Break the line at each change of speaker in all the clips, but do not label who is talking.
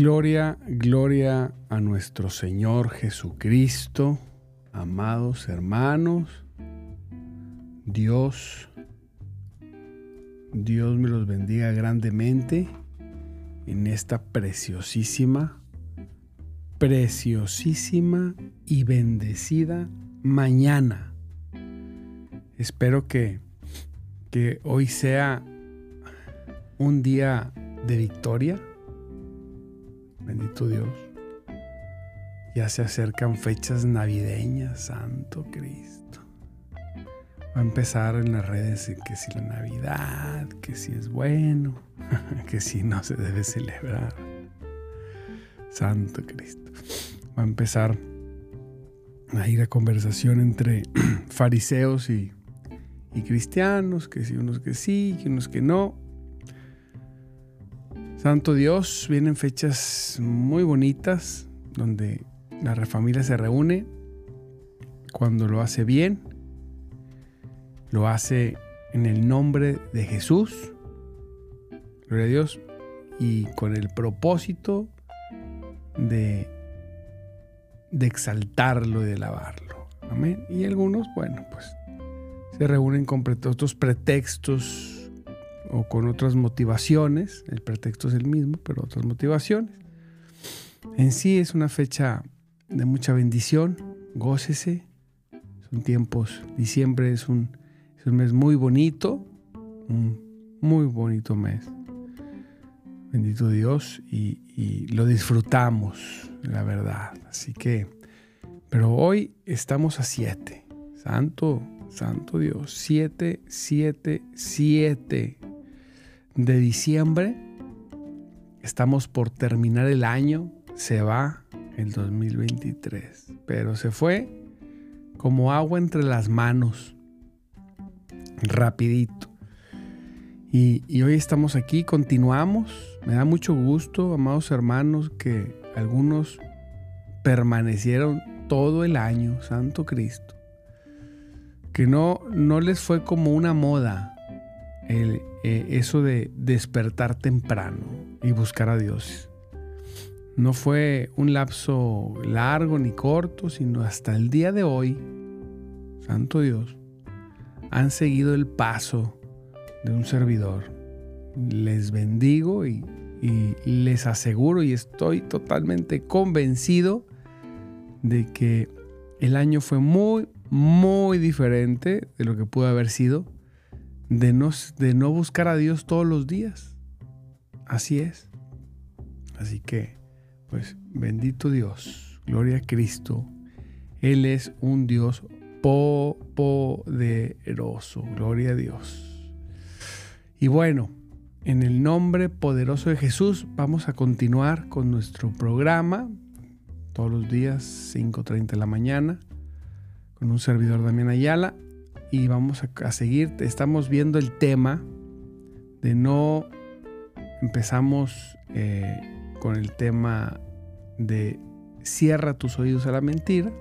Gloria, gloria a nuestro Señor Jesucristo, amados hermanos. Dios, Dios me los bendiga grandemente en esta preciosísima, preciosísima y bendecida mañana. Espero que, que hoy sea un día de victoria Bendito Dios. Ya se acercan fechas navideñas, Santo Cristo. Va a empezar en las redes que si la Navidad, que si es bueno, que si no se debe celebrar. Santo Cristo. Va a empezar a ir a conversación entre fariseos y, y cristianos, que si unos que sí, que unos que no. Santo Dios, vienen fechas muy bonitas donde la familia se reúne cuando lo hace bien, lo hace en el nombre de Jesús, gloria a Dios, y con el propósito de, de exaltarlo y de alabarlo. Amén. Y algunos, bueno, pues se reúnen con otros pretextos o con otras motivaciones, el pretexto es el mismo, pero otras motivaciones. En sí es una fecha de mucha bendición, gócese, son tiempos, diciembre es un, mes muy bonito, un muy bonito mes. Bendito Dios y, y lo disfrutamos, la verdad. Así que, pero hoy estamos a siete. Santo, santo Dios. Siete, siete, siete de diciembre. Estamos por terminar el año. Se va el 2023. Pero se fue como agua entre las manos. Rapidito. Y, y, hoy estamos aquí, continuamos. Me da mucho gusto, amados hermanos, que algunos permanecieron todo el año, Santo Cristo. Que no, no les fue como una moda el, eh, eso de despertar temprano y buscar a Dios. No fue un lapso largo ni corto, sino hasta el día de hoy, Santo Dios, han seguido el paso de un servidor. Les bendigo y, y les aseguro y estoy totalmente convencido de que el año fue muy, muy diferente de lo que pudo haber sido de no, de no buscar a Dios todos los días. así es. Así que, pues, bendito Dios, gloria a Cristo. Él es un Dios poderoso, gloria a Dios. Y bueno, en el nombre poderoso de Jesús vamos a continuar con nuestro programa todos los días, 5.30 de la mañana, con un servidor Damián Ayala. Y vamos a, seguir, estamos viendo el tema de no empezamos eh, con el tema de cierra tus oídos a la mentira.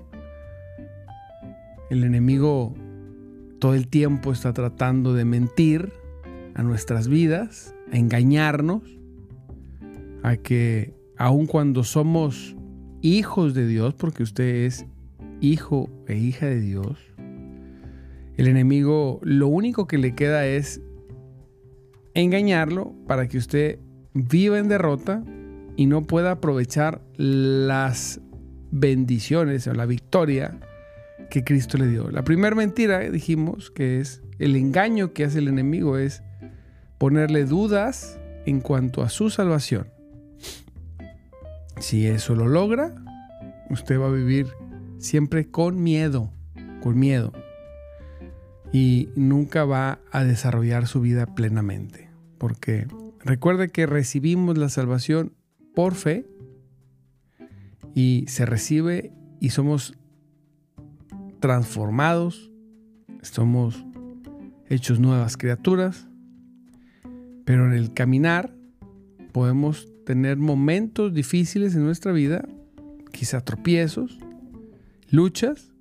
El enemigo todo el tiempo está tratando de mentir a nuestras vidas, a engañarnos, a que aun cuando somos hijos de Dios, porque usted es hijo e hija de Dios, el enemigo lo único que le queda es engañarlo para que usted viva en derrota y no pueda aprovechar las bendiciones o la victoria que Cristo le dio. La primera mentira, dijimos, que es el engaño que hace el enemigo, es ponerle dudas en cuanto a su salvación. Si eso lo logra, usted va a vivir siempre con miedo, con miedo. Y nunca va a desarrollar su vida plenamente. Porque recuerde que recibimos la salvación por fe y se recibe y somos transformados, somos hechos nuevas criaturas, pero en el caminar podemos tener momentos difíciles en nuestra vida, quizá tropiezos, luchas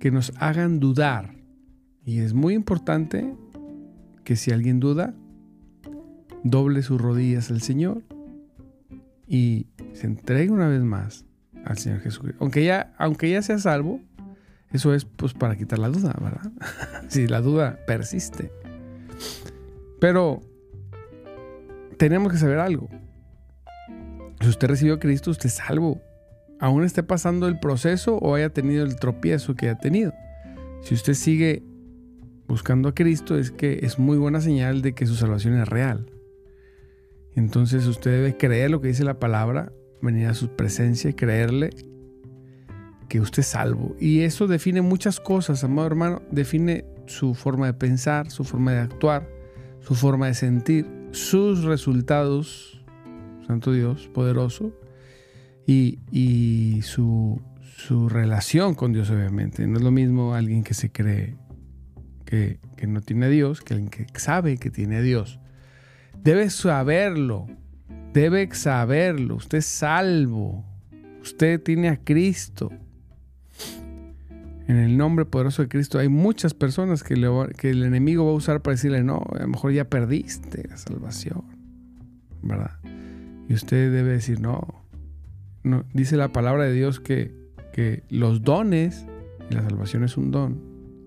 que nos hagan dudar. Y es muy importante que si alguien duda, doble sus rodillas al Señor y se entregue una vez más al Señor Jesucristo. Aunque ya, aunque ya sea salvo, eso es pues para quitar la duda, ¿verdad? si la duda persiste. Pero tenemos que saber algo. Si usted recibió a Cristo, usted es salvo. Aún esté pasando el proceso o haya tenido el tropiezo que ha tenido. Si usted sigue buscando a Cristo, es que es muy buena señal de que su salvación es real. Entonces usted debe creer lo que dice la palabra, venir a su presencia y creerle que usted es salvo. Y eso define muchas cosas, amado hermano. Define su forma de pensar, su forma de actuar, su forma de sentir, sus resultados, Santo Dios, poderoso, y, su, su, relación con Dios, obviamente. No es lo mismo alguien que se cree que, que no tiene a Dios que alguien que sabe que tiene Dios. Debe saberlo, debe saberlo. Usted es salvo. Usted tiene a Cristo. En el nombre poderoso de Cristo hay muchas personas que, que, el enemigo va a usar para decirle, no, a lo mejor ya perdiste la salvación. ¿Verdad? Y usted debe decir, no. No dice la palabra de Dios que, que los dones, y la salvación es un don,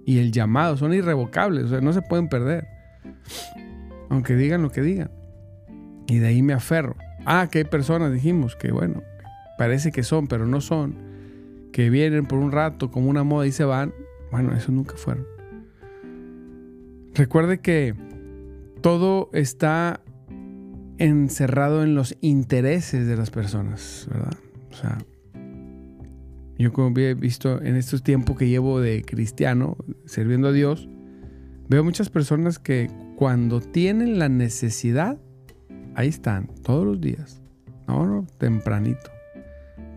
y el llamado son irrevocables, o sea, no se pueden perder aunque digan lo que digan. Y de ahí me aferro. Ah, que hay personas, dijimos, que bueno, parece que son, pero no son, que vienen por un rato como una moda y se van. Bueno, eso nunca fueron. Recuerde que todo está encerrado en los intereses de las personas, ¿verdad? O sea, yo como he visto en estos tiempos que llevo de cristiano, sirviendo a Dios, veo muchas personas que cuando tienen la necesidad, ahí están, todos los días. No, no, tempranito.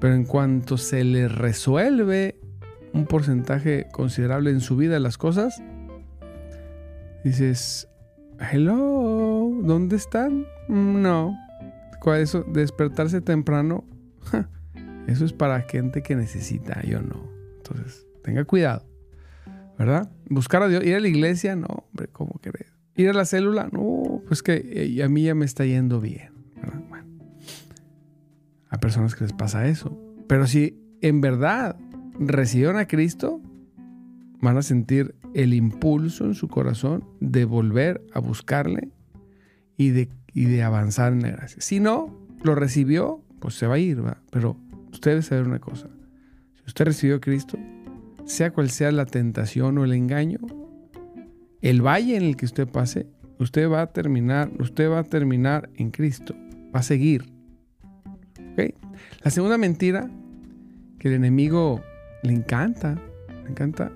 Pero en cuanto se les resuelve un porcentaje considerable en su vida las cosas, dices, hello, ¿dónde están? Mm, no. Eso, despertarse temprano, eso es para gente que necesita, yo no. Entonces, tenga cuidado, ¿verdad? Buscar a Dios, ir a la iglesia, no, hombre, ¿cómo querés? Ir a la célula, no, pues que eh, a mí ya me está yendo bien. Bueno, a personas que les pasa eso. Pero si en verdad recibieron a Cristo, van a sentir el impulso en su corazón de volver a buscarle y de, de avanzar en la gracia. Si no lo recibió, pues se va a ir, ¿va? Pero usted debe saber una cosa. Si usted recibió a Cristo, sea cual sea la tentación o el engaño, el valle en el que usted pase, usted va a terminar, usted va a terminar en Cristo. va a seguir. La segunda mentira que el enemigo le encanta, le encanta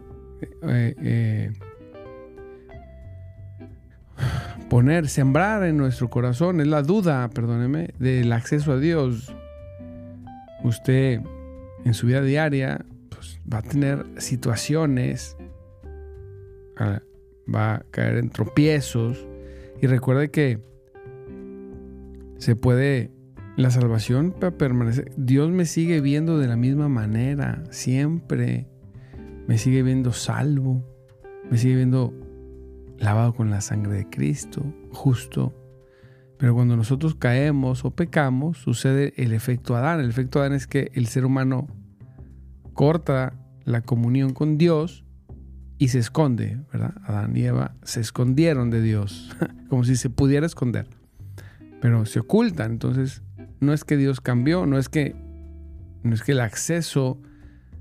eh, eh, poner, sembrar en nuestro corazón es la duda, perdóneme, del acceso a Dios. Usted en su vida diaria pues, va a tener situaciones, ah, va a caer en tropiezos y recuerde que se puede la salvación permanece. Dios me sigue viendo de la misma manera, siempre. Me sigue viendo salvo. Me sigue viendo lavado con la sangre de Cristo, justo. Pero cuando nosotros caemos o pecamos, sucede el efecto Adán. El efecto Adán es que el ser humano corta la comunión con Dios y se esconde, ¿verdad? Adán y Eva se escondieron de Dios, como si se pudiera esconder, pero se ocultan. Entonces, no es que Dios cambió, no es que, no es que el acceso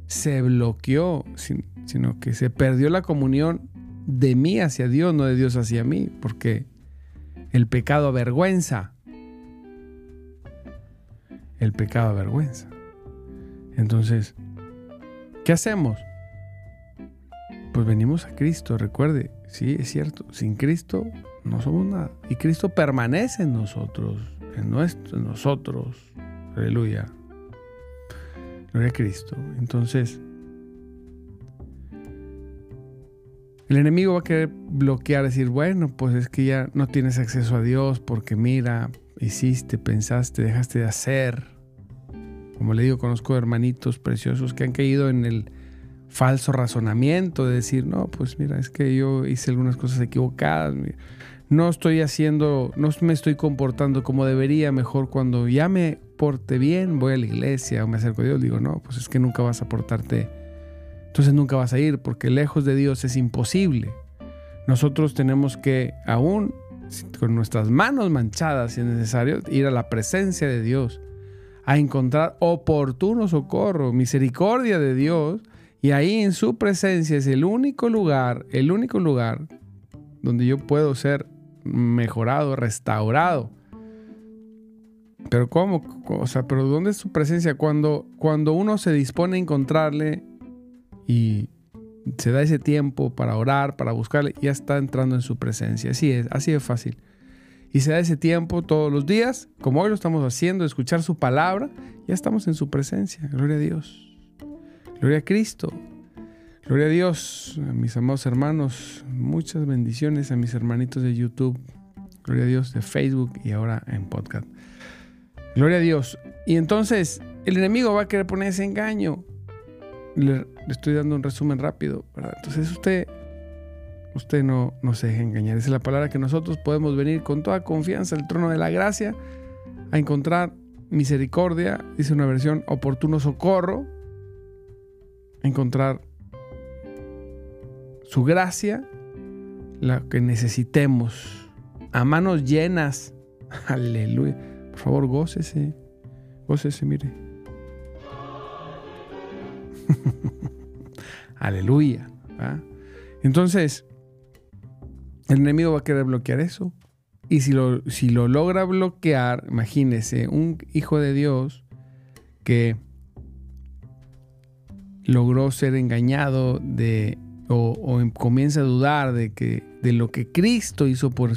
se bloqueó, sino que se perdió la comunión de mí hacia Dios, no de Dios hacia mí, porque el pecado avergüenza. El pecado avergüenza. Entonces, ¿qué hacemos? Pues venimos a Cristo, recuerde, sí, es cierto, sin Cristo no somos nada. Y Cristo permanece en nosotros en, nuestro, nosotros. Aleluya. Gloria a Cristo. Entonces, el enemigo va a querer bloquear, decir, bueno, pues es que ya no tienes acceso a Dios porque mira, hiciste, pensaste, dejaste de hacer. Como le digo, conozco hermanitos preciosos que han caído en el falso razonamiento de decir, no, pues mira, es que yo hice algunas cosas equivocadas no estoy haciendo, no me estoy comportando como debería, mejor cuando ya me porte bien, voy a la iglesia o me acerco a Dios, digo, no, pues es que nunca vas a portarte, entonces nunca vas a ir, porque lejos de Dios es imposible. Nosotros tenemos que, aún con nuestras manos manchadas, si es necesario, ir a la presencia de Dios, a encontrar oportuno socorro, misericordia de Dios, y ahí en su presencia es el único lugar, el único lugar donde yo puedo ser mejorado, restaurado. Pero ¿cómo? O sea, pero ¿dónde es su presencia? Cuando, cuando uno se dispone a encontrarle y se da ese tiempo para orar, para buscarle, ya está entrando en su presencia. Así es, así es fácil. Y se da ese tiempo todos los días, como hoy lo estamos haciendo, escuchar su palabra, ya estamos en su presencia. Gloria a Dios. Gloria a Cristo. Gloria a Dios, a mis amados hermanos, muchas bendiciones a mis hermanitos de YouTube, gloria a Dios de Facebook y ahora en podcast. Gloria a Dios. Y entonces el enemigo va a querer poner ese engaño. Le, estoy dando un resumen rápido, ¿verdad? Entonces usted, usted no, no se deje engañar. Esa es la palabra que nosotros podemos venir con toda confianza al trono de la gracia a encontrar misericordia, dice una versión, oportuno socorro, encontrar su gracia, la que necesitemos, a manos llenas. Aleluya. Por favor, gócese. Gócese, mire. Aleluya. Entonces, el enemigo va a querer bloquear eso. Y si lo, si lo logra bloquear, imagínese, un hijo de Dios que logró ser engañado de o, em, comienza a dudar de, que, de lo que Cristo hizo por,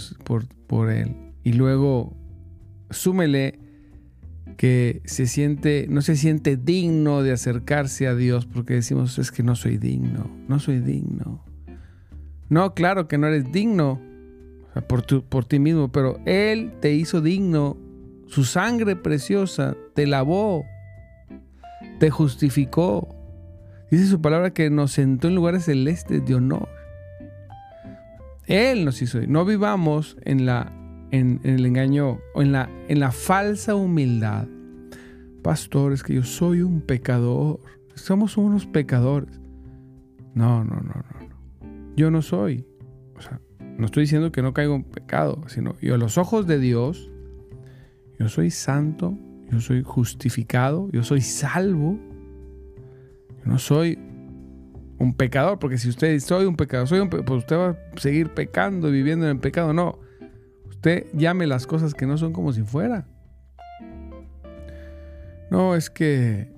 por, él. Y luego súmele que se siente, no se siente digno de acercarse a Dios porque decimos es que no soy digno, no soy digno. No, claro que no eres digno por, por ti mismo, pero Él te hizo digno, su sangre preciosa te lavó, te justificó, Dice su palabra que nos sentó en lugares celestes de honor. Él nos hizo. No vivamos en, la, en, el engaño o en la, en la falsa humildad. Pastores, que yo soy un pecador. Somos unos pecadores. No, no, no, no. no. Yo no soy. O sea, no estoy diciendo que no caigo en pecado, sino yo a los ojos de Dios, yo soy santo, yo soy justificado, yo soy salvo no soy un pecador, porque si usted dice soy un pecador, soy un pues usted va a seguir pecando y viviendo en el pecado. No, usted llame las cosas que no son como si fuera. no, es que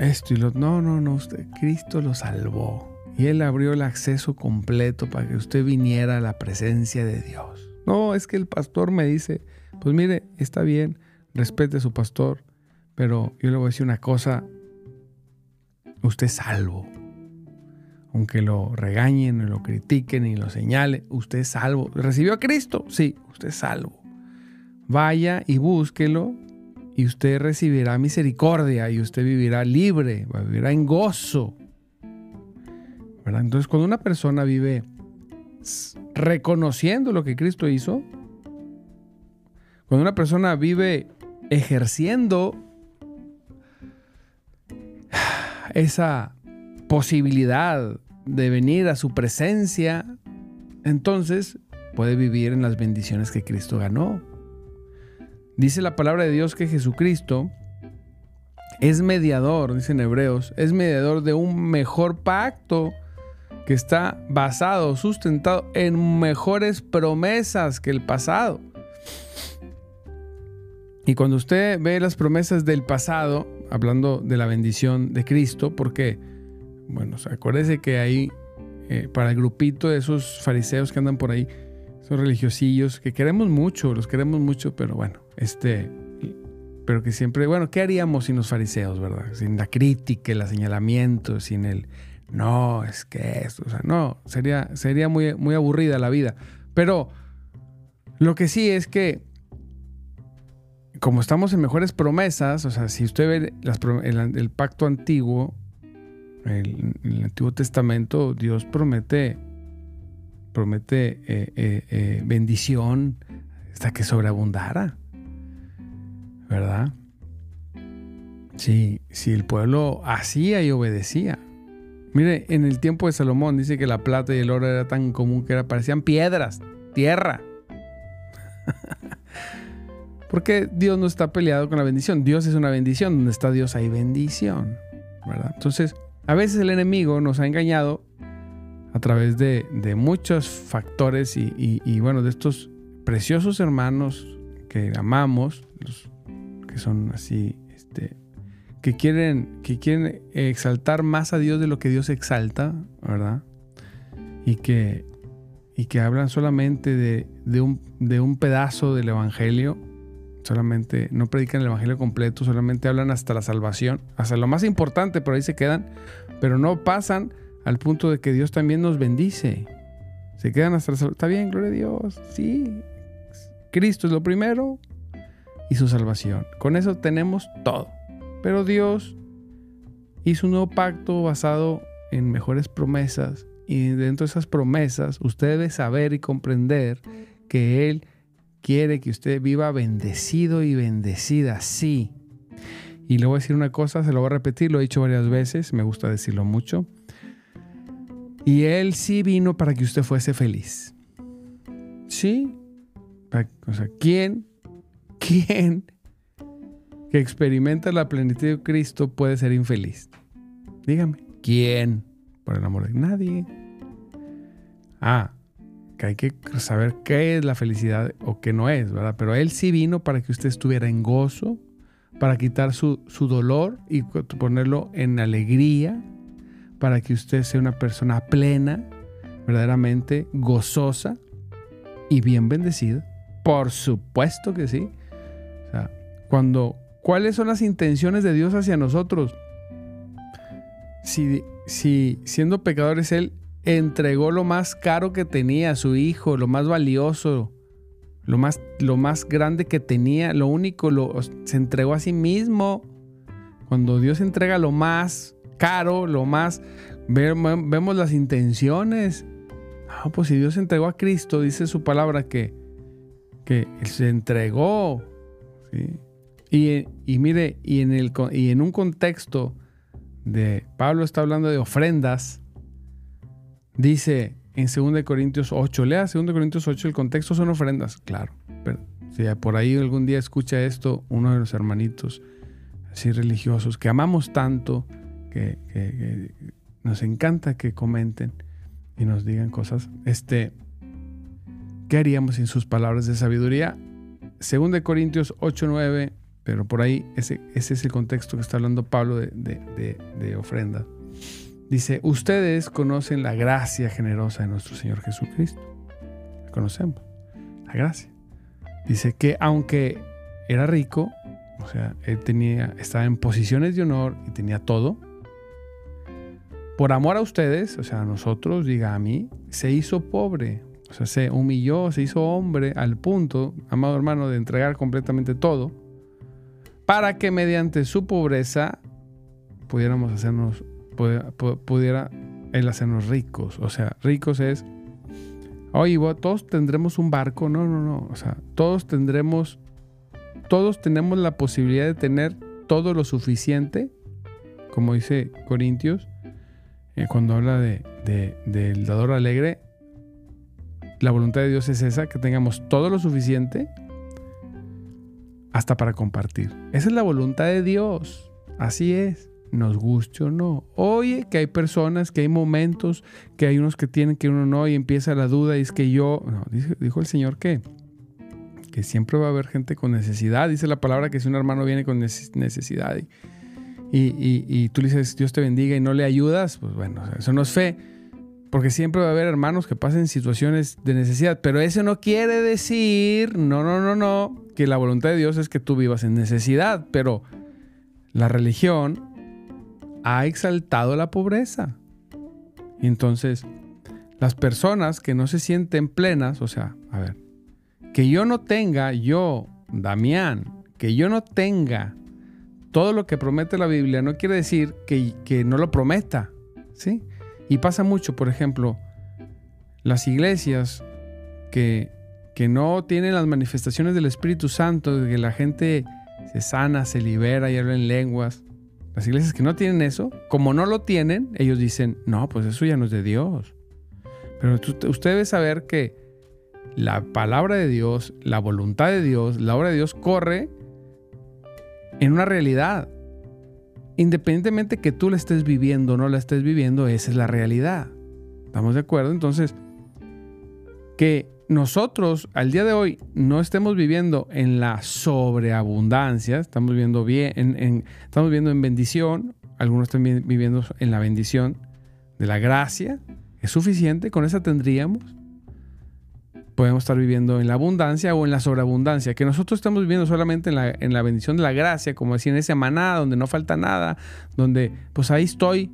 esto y lo... No, no, no, usted, Cristo lo salvó. Y Él abrió el acceso completo para que usted viniera a la presencia de Dios. No, es que el pastor me dice, pues mire, está bien, respete a su pastor, pero yo le voy a decir una cosa, usted es salvo. Aunque lo regañen, lo critiquen y lo señalen, usted es salvo. ¿Recibió a Cristo? Sí, usted es salvo. Vaya y búsquelo y usted recibirá misericordia y usted vivirá libre, vivirá en gozo. Entonces, cuando una persona vive reconociendo lo que Cristo hizo, cuando una persona vive ejerciendo esa posibilidad de venir a su presencia, entonces puede vivir en las bendiciones que Cristo ganó. Dice la palabra de Dios que Jesucristo es mediador, dicen Hebreos, es mediador de un mejor pacto que está basado, sustentado en mejores promesas que el pasado. Y cuando usted ve las promesas del pasado, hablando de la bendición de Cristo, porque, bueno, acuérdese que ahí, eh, para el grupito de esos fariseos que andan por ahí, esos religiosillos, que queremos mucho, los queremos mucho, pero bueno, este, pero que siempre, bueno, ¿qué haríamos sin los fariseos, verdad? Sin la crítica, el señalamiento, sin el, no, es que esto, o sea, no, sería, sería muy, muy aburrida la vida. Pero lo que sí es que, como estamos en mejores promesas, o sea, si usted ve el, pacto antiguo, el, el, Antiguo Testamento, Dios promete, promete eh, eh, eh, bendición hasta que sobreabundara. ¿verdad? Si, si el pueblo hacía y obedecía. Mire, en el tiempo de Salomón dice que la plata y el oro era tan común que era, parecían piedras, tierra. Porque Dios no está peleado con la bendición. Dios es una bendición. Donde está Dios hay bendición. ¿verdad? Entonces, a veces el enemigo nos ha engañado a través de, muchos factores y, bueno, de estos preciosos hermanos que amamos, los que son así, este, que quieren, que quieren exaltar más a Dios de lo que Dios exalta, ¿verdad? Y que, y que hablan solamente de, un, de un pedazo del Evangelio, solamente no predican el Evangelio completo, solamente hablan hasta la salvación, hasta lo más importante, pero ahí se quedan, pero no pasan al punto de que Dios también nos bendice. Se quedan hasta la salvación. Está bien, gloria a Dios, sí. Cristo es lo primero, y su salvación. Con eso tenemos todo. Pero Dios hizo un nuevo pacto basado en mejores promesas y dentro de esas promesas usted debe saber y comprender que Él quiere que usted viva bendecido y bendecida, sí. Y le voy a decir una cosa, se lo voy a repetir, lo he dicho varias veces, me gusta decirlo mucho. Y Él sí vino para que usted fuese feliz. Sí. O sea, ¿quién ¿Quién que experimenta la plenitud de Cristo puede ser infeliz? Dígame, ¿quién? Por el amor de nadie. Ah, que hay que saber qué es la felicidad o qué no es, ¿verdad? Pero Él sí vino para que usted estuviera en gozo, para quitar su, su dolor y ponerlo en alegría, para que usted sea una persona plena, verdaderamente gozosa y bien bendecida. Por supuesto que sí. Cuando, ¿cuáles son las intenciones de Dios hacia nosotros? Si, si siendo pecadores Él entregó lo más caro que tenía, a su hijo, lo más valioso, lo más, lo más grande que tenía, lo único, lo, se entregó a sí mismo. Cuando Dios entrega lo más caro, lo más, vemos las intenciones. Ah, pues si Dios entregó a Cristo, dice su palabra que, que se entregó. ¿sí? Y, mire, y en, el, y en un contexto de Pablo está hablando de ofrendas, dice en 2 Corintios 8, lea 2 Corintios 8, el contexto son ofrendas, claro, si por ahí algún día escucha esto uno de los hermanitos así religiosos que amamos tanto, que, nos encanta que comenten y nos digan cosas, este, ¿qué haríamos sin sus palabras de sabiduría? 2 Corintios 8, 9 pero por ahí ese, ese es el contexto que está hablando Pablo de, de, de ofrenda. Dice, ustedes conocen la gracia generosa de nuestro Señor Jesucristo. Conocemos, la gracia. Dice que aunque era rico, o sea, él tenía, estaba en posiciones de honor y tenía todo, por amor a ustedes, o sea, a nosotros, diga a mí, se hizo pobre. O sea, se humilló, se hizo hombre al punto, amado hermano, de entregar completamente todo, para que mediante su pobreza pudiéramos hacernos pudiera, él hacernos ricos. O sea, ricos es, oye, todos tendremos un barco. No, no, no. O sea, todos tendremos, todos tenemos la posibilidad de tener todo lo suficiente, como dice Corintios, eh, cuando habla de, del dador alegre. La voluntad de Dios es esa, que tengamos todo lo suficiente hasta para compartir. Esa es la voluntad de Dios. Así es nos guste o no. Oye, que hay personas, que hay momentos, que hay unos que tienen, que uno no, y empieza la duda, y es que yo, no, dijo, el Señor que, que siempre va a haber gente con necesidad. Dice la palabra que si un hermano viene con necesidad y, y, tú le dices, Dios te bendiga y no le ayudas, pues bueno, eso no es fe. Porque siempre va a haber hermanos que pasen situaciones de necesidad. Pero eso no quiere decir, no, no, no, no, que la voluntad de Dios es que tú vivas en necesidad. Pero la religión ha exaltado la pobreza. Entonces, las personas que no se sienten plenas, o sea, a ver, que yo no tenga, yo, Damián, que yo no tenga todo lo que promete la Biblia, no quiere decir que, que no lo prometa, ¿sí? Y pasa mucho, por ejemplo, las iglesias que, que no tienen las manifestaciones del Espíritu Santo, de que la gente se sana, se libera y habla en lenguas, las iglesias que no tienen eso, como no lo tienen, ellos dicen, no, pues eso ya no es de Dios. Pero usted debe saber que la palabra de Dios, la voluntad de Dios, la obra de Dios corre en una realidad. Independientemente que tú la estés viviendo o no la estés viviendo, esa es la realidad. ¿Estamos de acuerdo? Entonces, que nosotros al día de hoy no estemos viviendo en la sobreabundancia, estamos viviendo bien, en, estamos viviendo en bendición, algunos están viviendo en la bendición de la gracia, es suficiente, con esa tendríamos. Podemos estar viviendo en la abundancia o en la sobreabundancia, que nosotros estamos viviendo solamente en la, en la bendición de la gracia, como decía en ese maná, donde no falta nada, donde pues ahí estoy,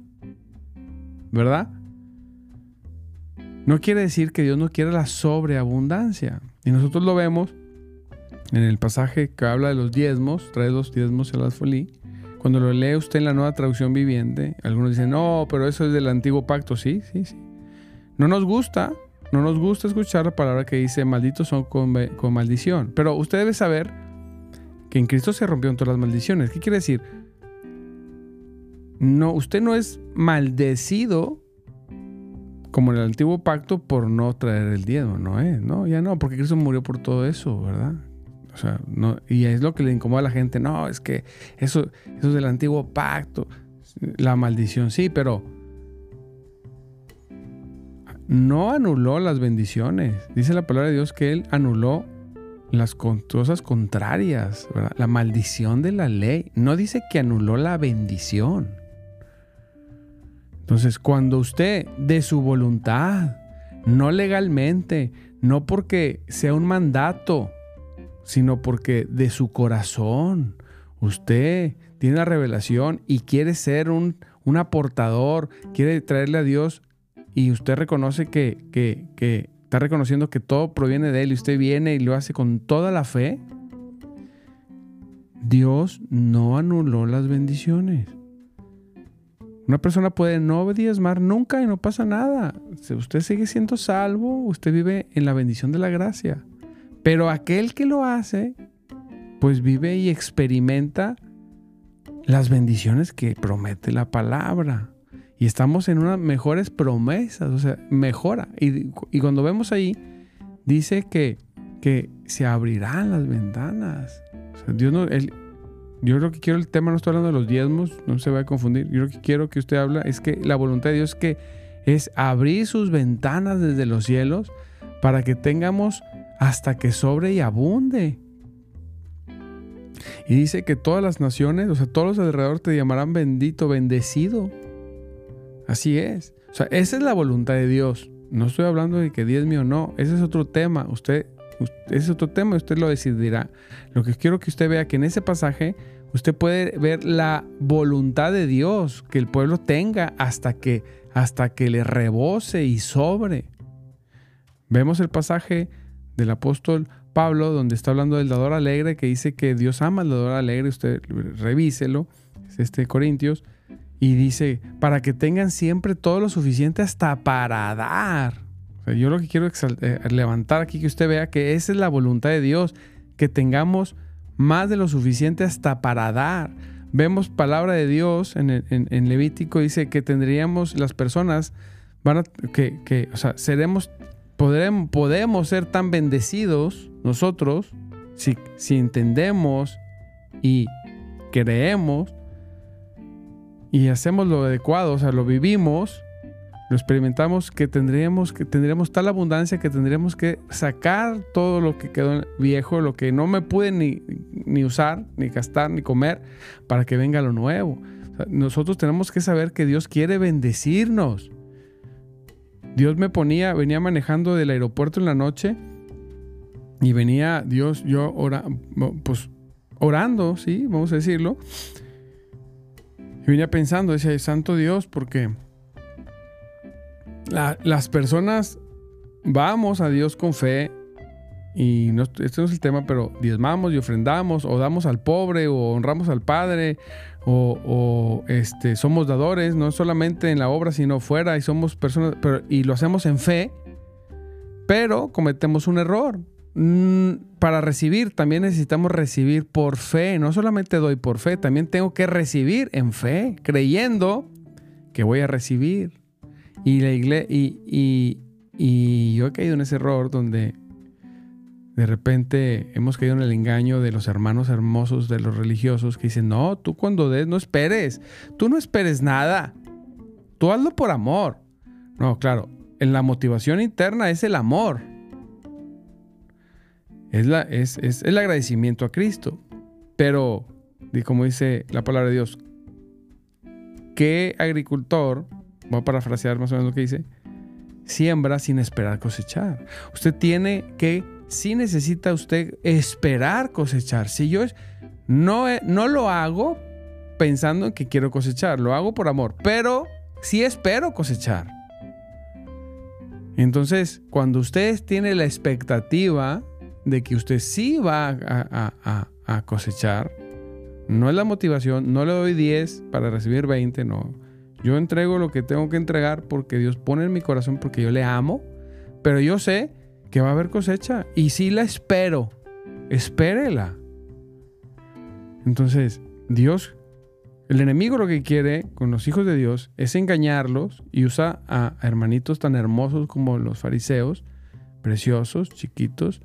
¿verdad? No quiere decir que Dios no quiera la sobreabundancia. Y nosotros lo vemos en el pasaje que habla de los diezmos, trae los diezmos en la folí. Cuando lo lee usted en la nueva traducción viviente, algunos dicen, no, pero eso es del antiguo pacto. Sí, sí, sí. No nos gusta, no nos gusta escuchar la palabra que dice, malditos son con, con maldición. Pero usted debe saber que en Cristo se rompieron todas las maldiciones. ¿Qué quiere decir? No, usted no es maldecido como en el antiguo pacto por no traer el diezmo, no es, no, ya no, porque Cristo murió por todo eso, ¿verdad? O sea, no, y es lo que le incomoda a la gente, no, es que eso, eso es del antiguo pacto, la maldición, sí, pero no anuló las bendiciones. Dice la palabra de Dios que Él anuló las cosas contrarias, ¿verdad? la maldición de la ley. No dice que anuló la bendición. Entonces, cuando usted de su voluntad, no legalmente, no porque sea un mandato, sino porque de su corazón, usted tiene la revelación y quiere ser un, aportador, quiere traerle a Dios y usted reconoce que, que, que está reconociendo que todo proviene de Él y usted viene y lo hace con toda la fe, Dios no anuló las bendiciones. Una persona puede no diezmar nunca y no pasa nada. Usted sigue siendo salvo, usted vive en la bendición de la gracia. Pero aquel que lo hace, pues vive y experimenta las bendiciones que promete la palabra. Y estamos en unas mejores promesas, o sea, mejora. Y, cuando vemos ahí, dice que, que se abrirán las ventanas. Dios no, yo creo que quiero el tema, no estoy hablando de los diezmos, no se va a confundir. Yo lo que quiero que usted habla es que la voluntad de Dios es que es abrir sus ventanas desde los cielos para que tengamos hasta que sobre y abunde. Y dice que todas las naciones, o sea, todos los alrededor te llamarán bendito, bendecido. Así es. O sea, esa es la voluntad de Dios. No estoy hablando de que diezme o no. Ese es otro tema. Usted, es otro tema y usted lo decidirá. Lo que quiero que usted vea que en ese pasaje usted puede ver la voluntad de Dios que el pueblo tenga hasta que, hasta que le rebose y sobre. Vemos el pasaje del apóstol Pablo donde está hablando del dador alegre que dice que Dios ama al dador alegre. Usted revíselo. Es este Corintios. Y dice, para que tengan siempre todo lo suficiente hasta para dar. Yo lo que quiero eh, levantar aquí, que usted vea que esa es la voluntad de Dios, que tengamos más de lo suficiente hasta para dar. Vemos palabra de Dios en, Levítico, dice que tendríamos, las personas van que, que o sea, seremos, podemos ser tan bendecidos nosotros si, si entendemos y creemos y hacemos lo adecuado, o sea, lo vivimos, lo experimentamos, que tendríamos, que tendríamos tal abundancia que tendríamos que sacar todo lo que quedó viejo, lo que no me pude ni, ni usar, ni gastar, ni comer, para que venga lo nuevo. nosotros tenemos que saber que Dios quiere bendecirnos. Dios me ponía, venía manejando del aeropuerto en la noche y venía Dios, yo pues orando, sí, vamos a decirlo. Y venía pensando, decía, Santo Dios, porque las personas vamos a Dios con fe y no, este no es el tema, pero diezmamos y ofrendamos o damos al pobre o honramos al Padre o, este, somos dadores, no solamente en la obra, sino fuera y somos personas, y lo hacemos en fe, pero cometemos un error. Mm, para recibir también necesitamos recibir por fe, no solamente doy por fe, también tengo que recibir en fe, creyendo que voy a recibir. Y, la iglesia, y, y, yo he caído en ese error donde de repente hemos caído en el engaño de los hermanos hermosos, de los religiosos, que dicen, no, tú cuando des, no esperes, tú no esperes nada, tú hazlo por amor. No, claro, en la motivación interna es el amor. Es, la, es, es el agradecimiento a Cristo. Pero, como dice la palabra de Dios, ¿qué agricultor voy a parafrasear más o menos lo que dice, siembra sin esperar cosechar. Usted tiene que, si necesita usted esperar cosechar. Si yo no, no lo hago pensando en que quiero cosechar, lo hago por amor, pero sí espero cosechar. Entonces, cuando usted tiene la expectativa de que usted sí va a, a cosechar, no es la motivación, no le doy 10 para recibir 20, no yo entrego lo que tengo que entregar porque Dios pone en mi corazón porque yo le amo, pero yo sé que va a haber cosecha y sí la espero. Espérela. Entonces, Dios, el enemigo lo que quiere con los hijos de Dios es engañarlos y usa a hermanitos tan hermosos como los fariseos, preciosos, chiquitos,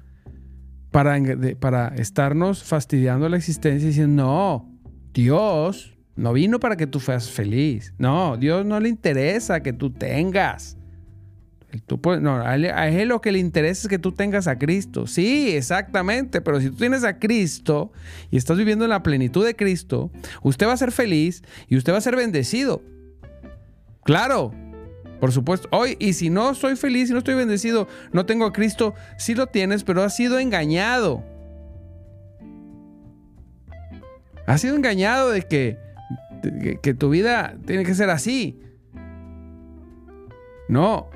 para, para estarnos fastidiando la existencia y diciendo, no, Dios no vino para que tú fueras feliz. No, Dios no le interesa que tú tengas. Tú no, a él, lo que le interesa es que tú tengas a Cristo. Sí, exactamente. Pero si tú tienes a Cristo y estás viviendo en la plenitud de Cristo, usted va a ser feliz y usted va a ser bendecido. Claro, por supuesto. Hoy, y si no soy feliz y no estoy bendecido, no tengo a Cristo, sí lo tienes, pero has sido engañado. Has sido engañado de que que, tu vida tiene que ser así. No,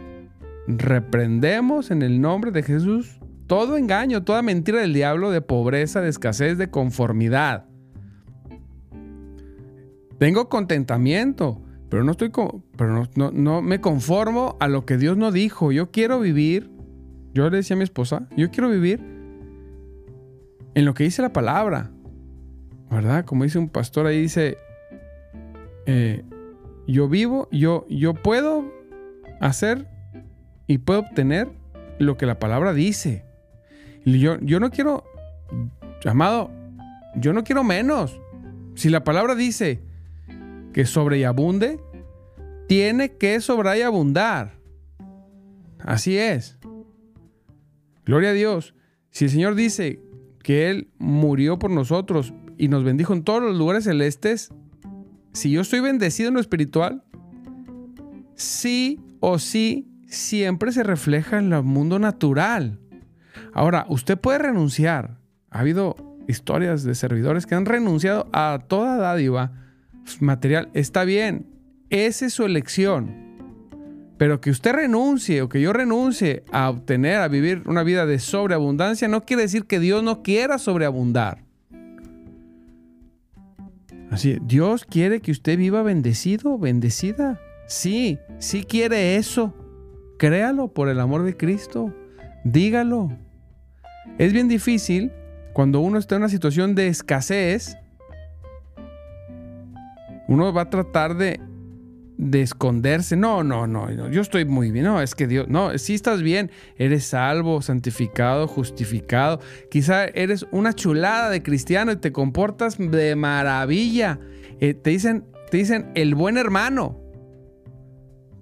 reprendemos en el nombre de Jesús todo engaño, toda mentira del diablo de pobreza, de escasez, de conformidad. Tengo contentamiento, pero no estoy pero no, no, me conformo a lo que Dios no dijo. Yo quiero vivir, yo le decía a mi esposa, yo quiero vivir en lo que dice la palabra. ¿Verdad? Como dice un pastor ahí, dice, eh, yo vivo, yo, yo puedo hacer y puedo obtener lo que la palabra dice. Yo, yo no quiero, amado, yo no quiero menos. Si la palabra dice que sobre y abunde, tiene que sobrar y abundar. Así es. Gloria a Dios. Si el Señor dice que Él murió por nosotros y nos bendijo en todos los lugares celestes, si yo estoy bendecido en lo espiritual, sí o sí siempre se refleja en el mundo natural. Ahora, usted puede renunciar. Ha habido historias de servidores que han renunciado a toda dádiva material. Está bien, esa es su elección. Pero que usted renuncie o que yo renuncie a obtener, a vivir una vida de sobreabundancia, no quiere decir que Dios no quiera sobreabundar. Dios quiere que usted viva bendecido, bendecida. Sí, sí quiere eso. Créalo por el amor de Cristo. Dígalo. Es bien difícil cuando uno está en una situación de escasez. Uno va a tratar de, de esconderse. No, no, no, yo estoy muy bien. No, es que Dios, no, si estás bien, eres salvo, santificado, justificado. Quizá eres una chulada de cristiano y te comportas de maravilla. Eh, te, dicen, te dicen el buen hermano,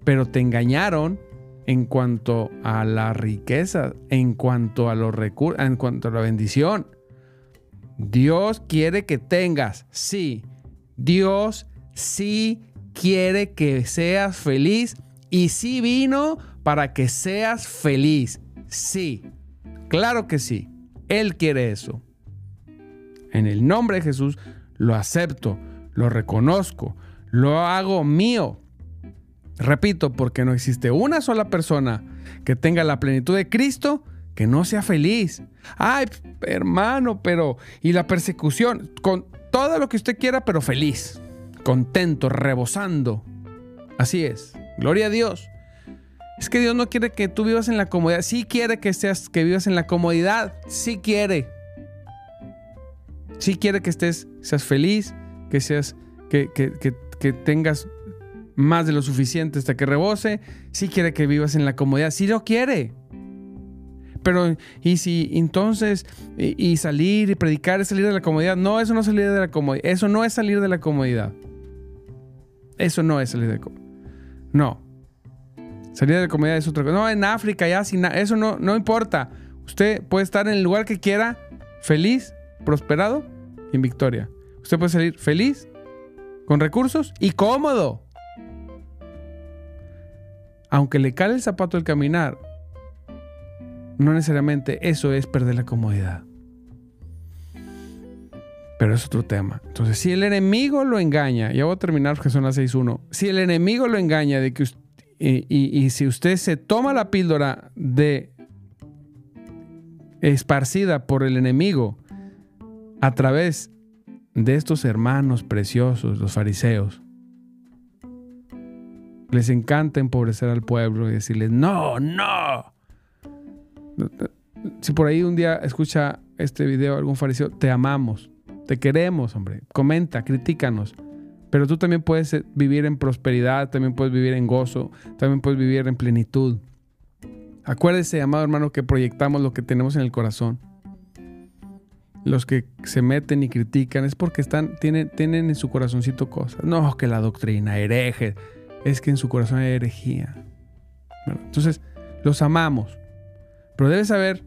pero te engañaron en cuanto a la riqueza, en cuanto a los recursos, en cuanto a la bendición. Dios quiere que tengas, sí. Dios sí quiere que seas feliz y sí vino para que seas feliz. Sí, claro que sí. Él quiere eso. En el nombre de Jesús lo acepto, lo reconozco, lo hago mío. Repito, porque no existe una sola persona que tenga la plenitud de Cristo que no sea feliz. Ay, hermano, pero... Y la persecución, con todo lo que usted quiera, pero feliz, contento, rebosando. Así es. Gloria a Dios. Es que Dios no quiere que tú vivas en la comodidad. Sí quiere que, seas, que vivas en la comodidad. Sí quiere. Sí quiere que estés, seas feliz, que seas, que, que, que tengas más de lo suficiente hasta que rebose. Si quiere que vivas en la comodidad, si lo quiere. Pero, y si entonces, y, salir y predicar es salir de la comodidad. No, eso no es salir de la comodidad. Eso no es salir de la comodidad. Eso no es salir de la comodidad. No. Salir de la comodidad es otra cosa. No, en África ya sin Eso no, no importa. Usted puede estar en el lugar que quiera, feliz, prosperado y en victoria. Usted puede salir feliz, con recursos y cómodo aunque le cale el zapato al caminar, no necesariamente eso es perder la comodidad. Pero es otro tema. Entonces, si el enemigo lo engaña, ya voy a terminar porque son las 6.1. Si el enemigo lo engaña de que y, y, si usted se toma la píldora de esparcida por el enemigo a través de estos hermanos preciosos, los fariseos, les encanta empobrecer al pueblo y decirles, no, no. Si por ahí un día escucha este video algún fariseo, te amamos, te queremos, hombre. Comenta, critícanos. Pero tú también puedes vivir en prosperidad, también puedes vivir en gozo, también puedes vivir en plenitud. Acuérdese, amado hermano, que proyectamos lo que tenemos en el corazón. Los que se meten y critican es porque están, tienen, tienen en su corazoncito cosas. No, que la doctrina, hereje es que en su corazón hay herejía. Entonces, los amamos. Pero debes saber,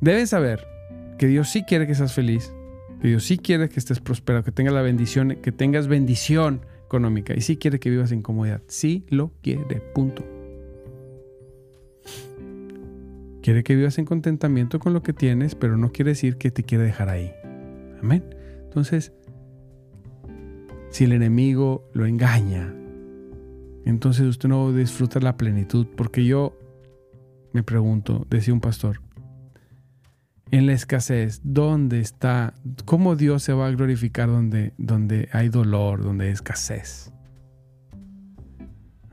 debes saber que Dios sí quiere que seas feliz, Dios sí quiere que estés próspero, que tengas la bendición, que tengas bendición económica y sí quiere que vivas en comodidad. Sí lo quiere, punto. Quiere que vivas en contentamiento con lo que tienes, pero no quiere decir que te quiere dejar ahí. Amén. Entonces, si el enemigo lo engaña, entonces usted no disfruta la plenitud. Porque yo me pregunto, decía un pastor, en la escasez, ¿dónde está? ¿Cómo Dios se va a glorificar donde, hay dolor, donde hay escasez?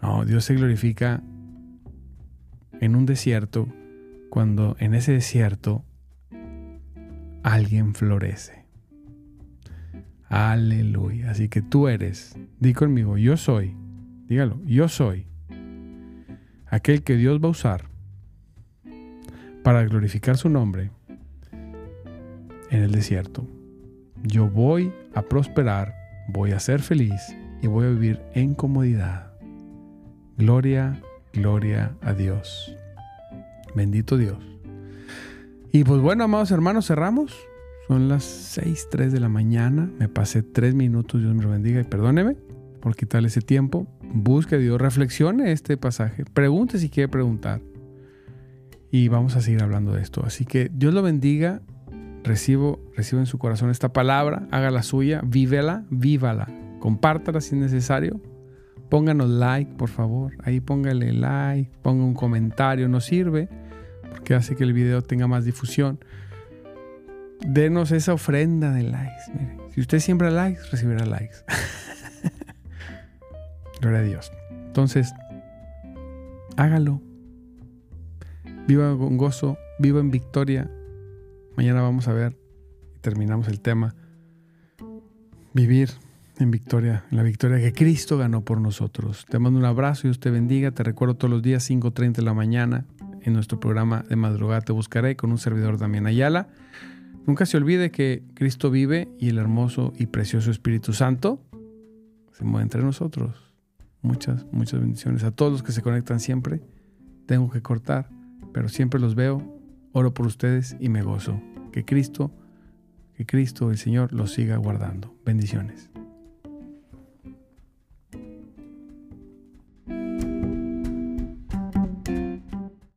No, Dios se glorifica en un desierto cuando en ese desierto alguien florece. Aleluya. Así que tú eres, di conmigo, yo soy Dígalo, yo soy aquel que Dios va a usar para glorificar su nombre en el desierto. Yo voy a prosperar, voy a ser feliz y voy a vivir en comodidad. Gloria, gloria a Dios. Bendito Dios. Y pues bueno, amados hermanos, cerramos. Son las 6, 3 de la mañana. Me pasé 3 minutos, Dios me lo bendiga y perdóneme por quitarle ese tiempo. Busque a Dios, reflexione este pasaje. Pregunte si quiere preguntar. Y vamos a seguir hablando de esto. Así que Dios lo bendiga. Recibo, recibo en su corazón esta palabra. Haga la suya. Vívela, vívala. Compártala si es necesario. Pónganos like, por favor. Ahí póngale like, ponga un comentario. Nos sirve porque hace que el video tenga más difusión denos esa ofrenda de likes. si usted siembra likes, recibirá likes. Gloria a Dios. Entonces, hágalo. Viva con gozo, viva en victoria. Mañana vamos a ver terminamos el tema. Vivir en victoria, en la victoria que Cristo ganó por nosotros. Te mando un abrazo y Dios te bendiga. Te recuerdo todos los días 5.30 de la mañana en nuestro programa de madrugada Te Buscaré con un servidor también Ayala. Nunca se olvide que Cristo vive y el hermoso y precioso Espíritu Santo se mueve entre nosotros. Muchas, muchas bendiciones a todos los que se conectan siempre. Tengo que cortar, pero siempre los veo, oro por ustedes y me gozo. Que Cristo, que Cristo, el Señor, los siga guardando. Bendiciones.